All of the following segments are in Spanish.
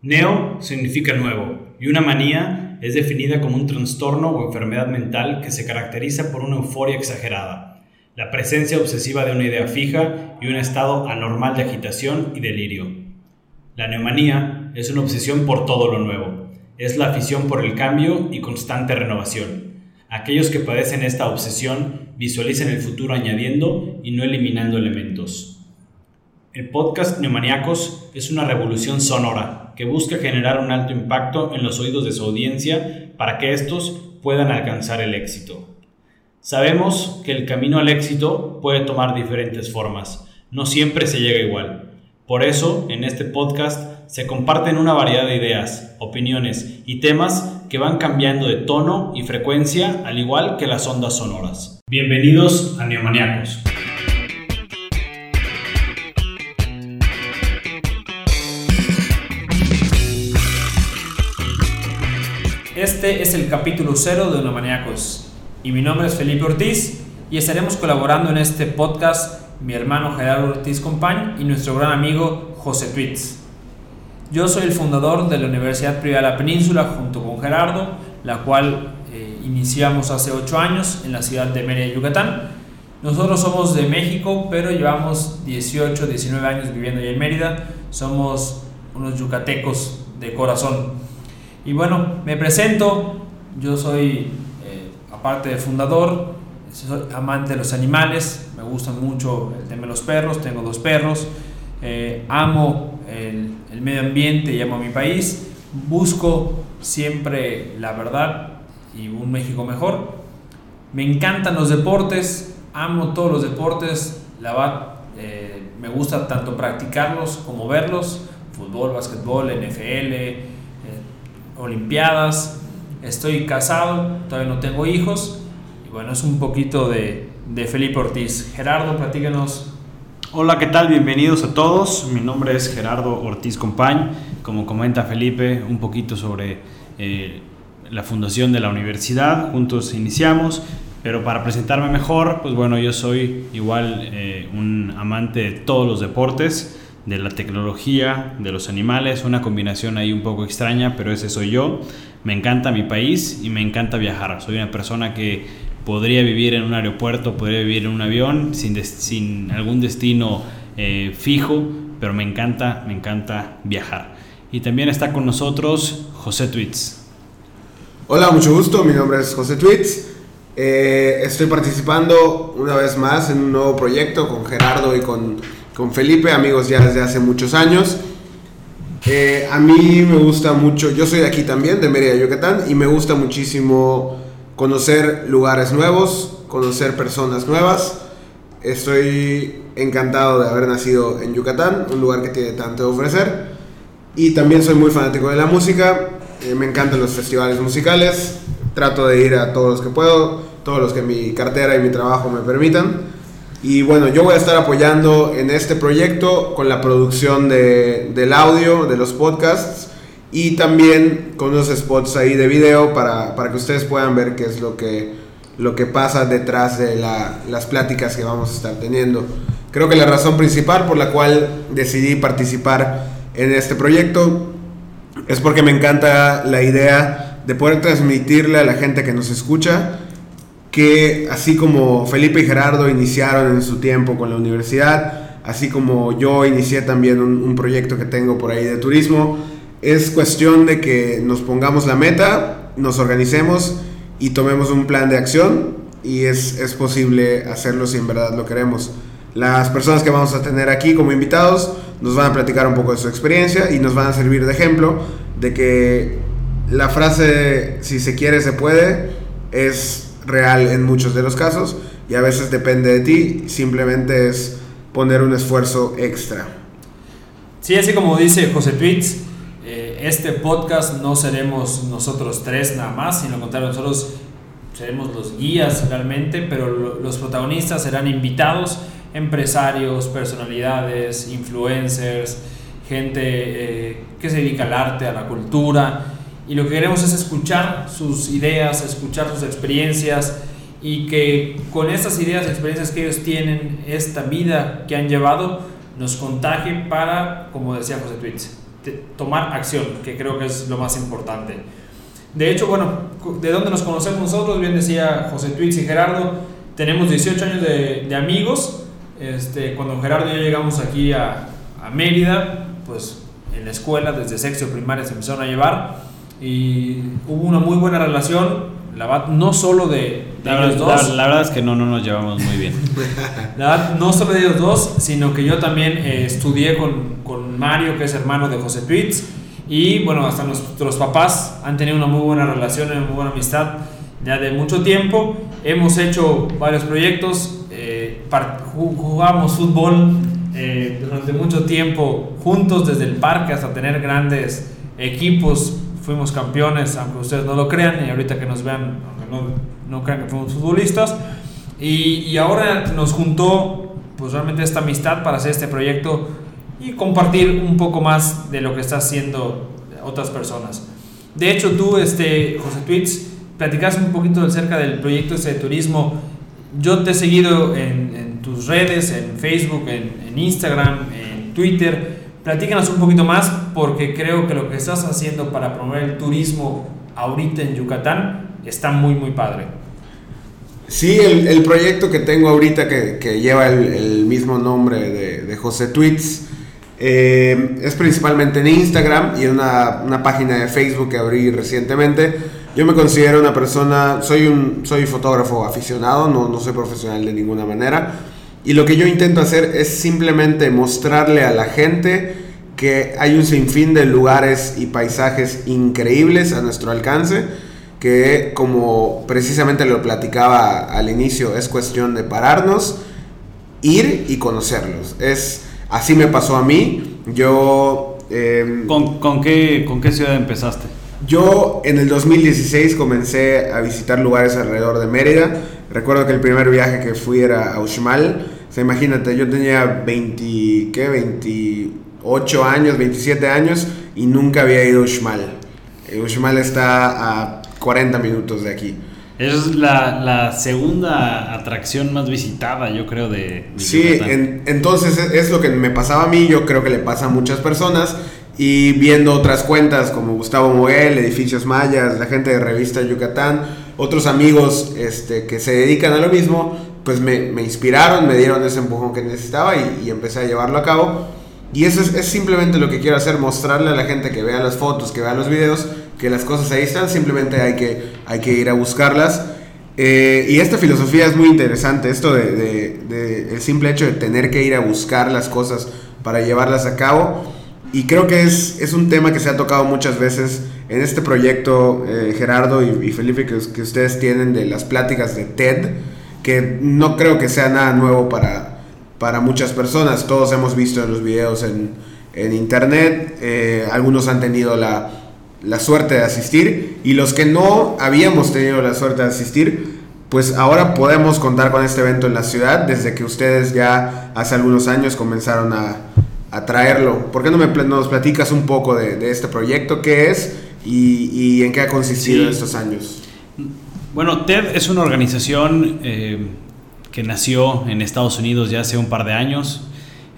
Neo significa nuevo y una manía es definida como un trastorno o enfermedad mental que se caracteriza por una euforia exagerada, la presencia obsesiva de una idea fija y un estado anormal de agitación y delirio. La neomanía es una obsesión por todo lo nuevo, es la afición por el cambio y constante renovación. Aquellos que padecen esta obsesión visualizan el futuro añadiendo y no eliminando elementos. El podcast Neumaniacos es una revolución sonora que busca generar un alto impacto en los oídos de su audiencia para que estos puedan alcanzar el éxito. Sabemos que el camino al éxito puede tomar diferentes formas, no siempre se llega igual. Por eso, en este podcast se comparten una variedad de ideas, opiniones y temas que van cambiando de tono y frecuencia al igual que las ondas sonoras. Bienvenidos a Neumaniacos. Este es el capítulo 0 de Maníacos y mi nombre es Felipe Ortiz y estaremos colaborando en este podcast mi hermano Gerardo Ortiz Compañ y nuestro gran amigo José Twitz. Yo soy el fundador de la Universidad Privada de la Península junto con Gerardo, la cual eh, iniciamos hace 8 años en la ciudad de Mérida, Yucatán. Nosotros somos de México, pero llevamos 18, 19 años viviendo allá en Mérida. Somos unos yucatecos de corazón. Y bueno, me presento, yo soy, eh, aparte de fundador, soy amante de los animales, me gustan mucho el tema de los perros, tengo dos perros, eh, amo el, medio ambiente y amo mi país, busco siempre la verdad y un México mejor. Me encantan los deportes, amo todos los deportes, eh, me gusta tanto practicarlos como verlos, fútbol, básquetbol, NFL, Olimpiadas, estoy casado, todavía no tengo hijos, y bueno, es un poquito de, de Felipe Ortiz. Gerardo, platícanos. Hola, ¿qué tal? Bienvenidos a todos. Mi nombre es Gerardo Ortiz Compañ. Como comenta Felipe, un poquito sobre eh, la fundación de la universidad. Juntos iniciamos, pero para presentarme mejor, pues bueno, yo soy igual eh, un amante de todos los deportes de la tecnología, de los animales, una combinación ahí un poco extraña, pero ese soy yo. Me encanta mi país y me encanta viajar. Soy una persona que podría vivir en un aeropuerto, podría vivir en un avión sin, sin algún destino eh, fijo, pero me encanta, me encanta viajar. Y también está con nosotros José Tweets. Hola, mucho gusto, mi nombre es José Tweets. Eh, estoy participando una vez más en un nuevo proyecto con Gerardo y con con Felipe, amigos ya desde hace muchos años. Eh, a mí me gusta mucho, yo soy de aquí también, de Mérida, Yucatán, y me gusta muchísimo conocer lugares nuevos, conocer personas nuevas. Estoy encantado de haber nacido en Yucatán, un lugar que tiene tanto de ofrecer. Y también soy muy fanático de la música, eh, me encantan los festivales musicales, trato de ir a todos los que puedo, todos los que mi cartera y mi trabajo me permitan. Y bueno, yo voy a estar apoyando en este proyecto con la producción de, del audio, de los podcasts y también con unos spots ahí de video para, para que ustedes puedan ver qué es lo que, lo que pasa detrás de la, las pláticas que vamos a estar teniendo. Creo que la razón principal por la cual decidí participar en este proyecto es porque me encanta la idea de poder transmitirle a la gente que nos escucha que así como Felipe y Gerardo iniciaron en su tiempo con la universidad, así como yo inicié también un, proyecto que tengo por ahí de turismo, es cuestión de que nos pongamos la meta, nos organicemos y tomemos un plan de acción y es, es posible hacerlo si en verdad lo queremos. Las personas que vamos a tener aquí como invitados nos van a platicar un poco de su experiencia y nos van a servir de ejemplo de que la frase si se quiere se puede es real en muchos de los casos y a veces depende de ti, simplemente es poner un esfuerzo extra. Sí, así como dice José Tweets, eh, este podcast no seremos nosotros tres nada más, sino contrario, nosotros seremos los guías realmente, pero los protagonistas serán invitados, empresarios, personalidades, influencers, gente eh, que se dedica al arte, a la cultura, y lo que queremos es escuchar sus ideas, escuchar sus experiencias y que con estas ideas experiencias que ellos tienen, esta vida que han llevado, nos contagie para, como decía José Twitz, tomar acción, que creo que es lo más importante. De hecho, bueno, ¿de dónde nos conocemos nosotros? Bien decía José Twitz y Gerardo, tenemos 18 años de, de amigos. Este, cuando Gerardo y yo llegamos aquí a, a Mérida, pues en la escuela, desde sexto primaria se empezaron a llevar y hubo una muy buena relación, la verdad, no solo de, la, ellos dos. La, verdad es que no, no nos llevamos muy bien. La verdad, no solo de ellos dos, sino que yo también eh, estudié con, con, Mario, que es hermano de José Twitz, y bueno, hasta nuestros papás han tenido una muy buena relación, una muy buena amistad ya de mucho tiempo. Hemos hecho varios proyectos, eh, jugamos fútbol eh, durante mucho tiempo juntos, desde el parque hasta tener grandes equipos. Fuimos campeones, aunque ustedes no lo crean, y ahorita que nos vean, aunque no, no crean que fuimos futbolistas. Y, y ahora nos juntó pues realmente esta amistad para hacer este proyecto y compartir un poco más de lo que está haciendo otras personas. De hecho, tú, este, José Tweets, platicaste un poquito acerca del proyecto este de turismo. Yo te he seguido en, en tus redes, en Facebook, en, en, Instagram, en Twitter. Platícanos un poquito más porque creo que lo que estás haciendo para promover el turismo ahorita en Yucatán está muy, muy padre. Sí, el, el proyecto que tengo ahorita que, que lleva el, el, mismo nombre de, de José Tweets eh, es principalmente en Instagram y en una, una, página de Facebook que abrí recientemente. Yo me considero una persona, soy un soy fotógrafo aficionado, no, no soy profesional de ninguna manera. Y lo que yo intento hacer es simplemente mostrarle a la gente que hay un sinfín de lugares y paisajes increíbles a nuestro alcance, que como precisamente lo platicaba al inicio, es cuestión de pararnos, ir y conocerlos. Es Así me pasó a mí. Yo... Eh, ¿Con, con, qué, ¿Con qué ciudad empezaste? Yo en el 2016 comencé a visitar lugares alrededor de Mérida. Recuerdo que el primer viaje que fui era a Uxmal. O sea, imagínate, yo tenía 20, ¿qué? 28 años, 27 años y nunca había ido a Uxmal. Eh, Uxmal está a 40 minutos de aquí. Es la, la, segunda atracción más visitada, yo creo, de... de sí, en, entonces es, es, lo que me pasaba a mí, yo creo que le pasa a muchas personas. Y viendo otras cuentas como Gustavo Moguel, Edificios Mayas, la gente de Revista Yucatán, otros amigos este, que se dedican a lo mismo, pues me, me inspiraron, me dieron ese empujón que necesitaba y, y empecé a llevarlo a cabo. Y eso es, es, simplemente lo que quiero hacer, mostrarle a la gente que vea las fotos, que vea los videos, que las cosas ahí están, simplemente hay que, hay que ir a buscarlas. Eh, y esta filosofía es muy interesante, esto de, el simple hecho de tener que ir a buscar las cosas para llevarlas a cabo. Y creo que es, es un tema que se ha tocado muchas veces en este proyecto, eh, Gerardo y, Felipe, que ustedes tienen de las pláticas de TED, que no creo que sea nada nuevo para, para muchas personas. Todos hemos visto los videos en, en internet, eh, algunos han tenido la, la, suerte de asistir y los que no habíamos tenido la suerte de asistir, pues ahora podemos contar con este evento en la ciudad desde que ustedes ya hace algunos años comenzaron a, a traerlo. ¿Por qué no me, nos platicas un poco de, de este proyecto, qué es y, y, en qué ha consistido sí. estos años? Bueno, TED es una organización... Eh, que nació en Estados Unidos ya hace un par de años.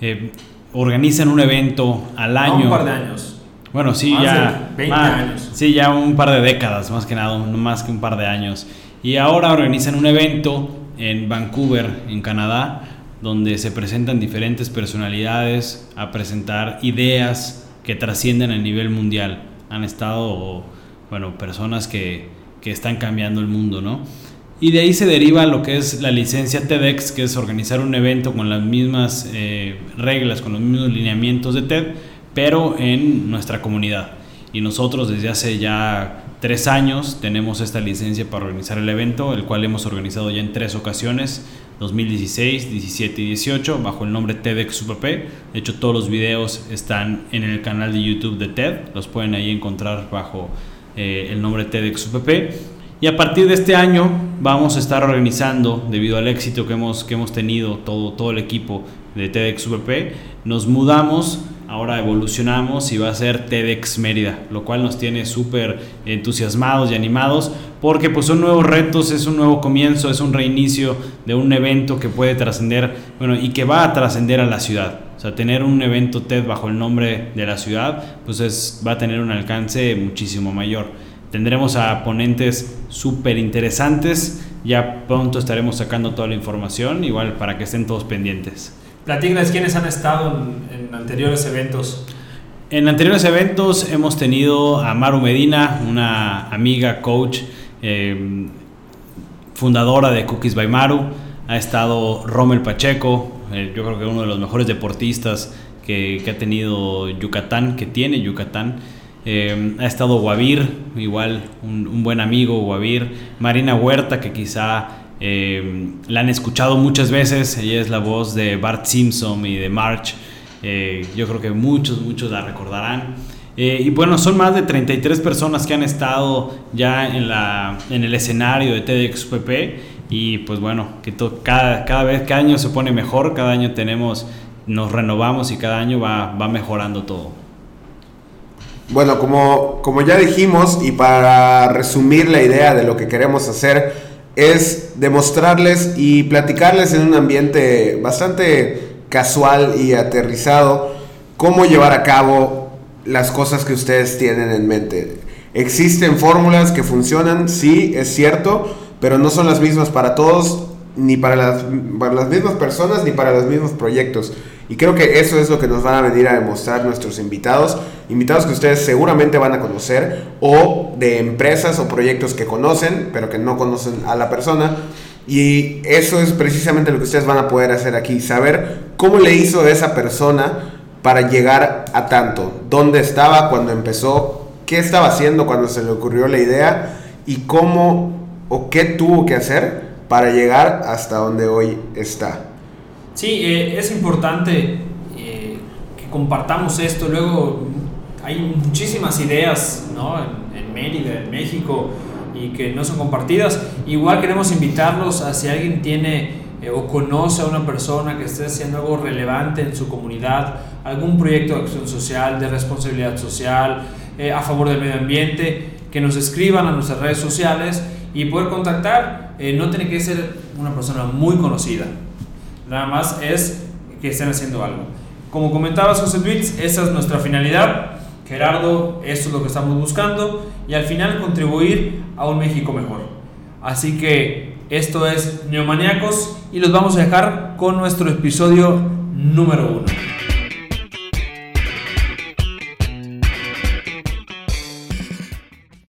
Eh, organizan un evento al año. No un par de años. Bueno, sí, más ya. De 20 más, años. Sí, ya un par de décadas, más que nada, no más que un par de años. Y ahora organizan un evento en Vancouver, en Canadá, donde se presentan diferentes personalidades a presentar ideas que trascienden a nivel mundial. Han estado, bueno, personas que, que están cambiando el mundo, ¿no? Y de ahí se deriva lo que es la licencia TEDx, que es organizar un evento con las mismas eh, reglas, con los mismos lineamientos de TED, pero en nuestra comunidad. Y nosotros desde hace ya tres años tenemos esta licencia para organizar el evento, el cual hemos organizado ya en tres ocasiones, 2016, 17 y 18, bajo el nombre TEDx UPP. De hecho, todos los videos están en el canal de YouTube de TED, los pueden ahí encontrar bajo eh, el nombre TEDx UPP. Y a partir de este año vamos a estar organizando, debido al éxito que hemos, que hemos tenido todo, todo el equipo de TEDx UPP, nos mudamos ahora evolucionamos y va a ser TEDx Mérida, lo cual nos tiene súper entusiasmados y animados porque pues son nuevos retos, es un nuevo comienzo, es un reinicio de un evento que puede trascender, bueno, y que va a trascender a la ciudad. O sea, tener un evento TED bajo el nombre de la ciudad, pues es, va a tener un alcance muchísimo mayor. Tendremos a ponentes súper interesantes. Ya pronto estaremos sacando toda la información, igual para que estén todos pendientes. Platícales quiénes han estado en, anteriores eventos. En anteriores eventos hemos tenido a Maru Medina, una amiga, coach, eh, fundadora de Cookies by Maru. Ha estado Rommel Pacheco, eh, yo creo que uno de los mejores deportistas que, que ha tenido Yucatán, que tiene Yucatán. Eh, ha estado Guavir, igual un, buen amigo Guavir. Marina Huerta, que quizá eh, la han escuchado muchas veces. Ella es la voz de Bart Simpson y de March. Eh, yo creo que muchos, muchos la recordarán. y bueno, son más de 33 personas que han estado ya en, la, en el escenario de TEDxPP. Y pues bueno, que cada, cada vez, cada año se pone mejor, cada año tenemos, nos renovamos y cada año va, va mejorando todo. Bueno, como, como ya dijimos, y para resumir la idea de lo que queremos hacer, es demostrarles y platicarles en un ambiente bastante casual y aterrizado cómo llevar a cabo las cosas que ustedes tienen en mente. Existen fórmulas que funcionan, sí, es cierto, pero no son las mismas para todos, ni para las, para las mismas personas, ni para los mismos proyectos. Y creo que eso es lo que nos van a venir a demostrar nuestros invitados, invitados que ustedes seguramente van a conocer o de empresas o proyectos que conocen, pero que no conocen a la persona. Y eso es precisamente lo que ustedes van a poder hacer aquí, saber cómo le hizo esa persona para llegar a tanto, dónde estaba cuando empezó, qué estaba haciendo cuando se le ocurrió la idea y cómo o qué tuvo que hacer para llegar hasta donde hoy está. Sí, eh, es importante eh, que compartamos esto. Luego hay muchísimas ideas ¿no? en, Mérida, en México, y que no son compartidas. Igual queremos invitarlos a si alguien tiene eh, o conoce a una persona que esté haciendo algo relevante en su comunidad, algún proyecto de acción social, de responsabilidad social, a favor del medio ambiente, que nos escriban a nuestras redes sociales y poder contactar. no tiene que ser una persona muy conocida Nada más es que estén haciendo algo. Como comentabas, José Luis, esa es nuestra finalidad. Gerardo, esto es lo que estamos buscando. Y al final contribuir a un México mejor. Así que esto es Neomaniacos y los vamos a dejar con nuestro episodio número uno.